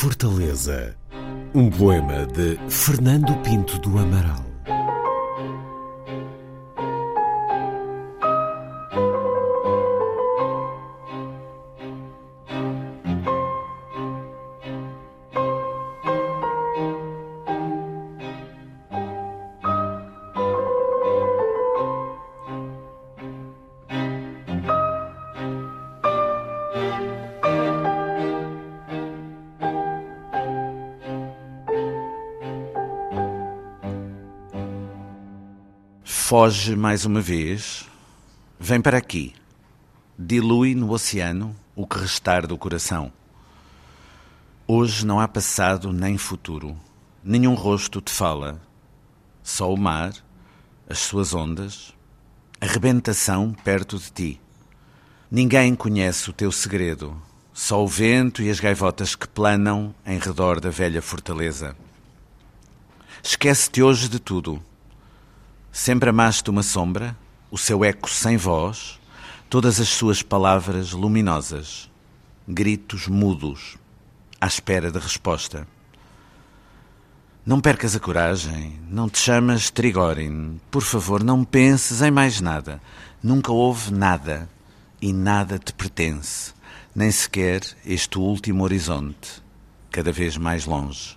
Fortaleza, um poema de Fernando Pinto do Amaral. Foge mais uma vez, vem para aqui, dilui no oceano o que restar do coração. Hoje não há passado nem futuro, nenhum rosto te fala, só o mar, as suas ondas, a rebentação perto de ti. Ninguém conhece o teu segredo, só o vento e as gaivotas que planam em redor da velha fortaleza. Esquece-te hoje de tudo Sempre amaste uma sombra, o seu eco sem voz, todas as suas palavras luminosas, gritos mudos, à espera de resposta. Não percas a coragem, não te chamas Trigorin. Por favor, não penses em mais nada. Nunca houve nada e nada te pertence, nem sequer este último horizonte, cada vez mais longe.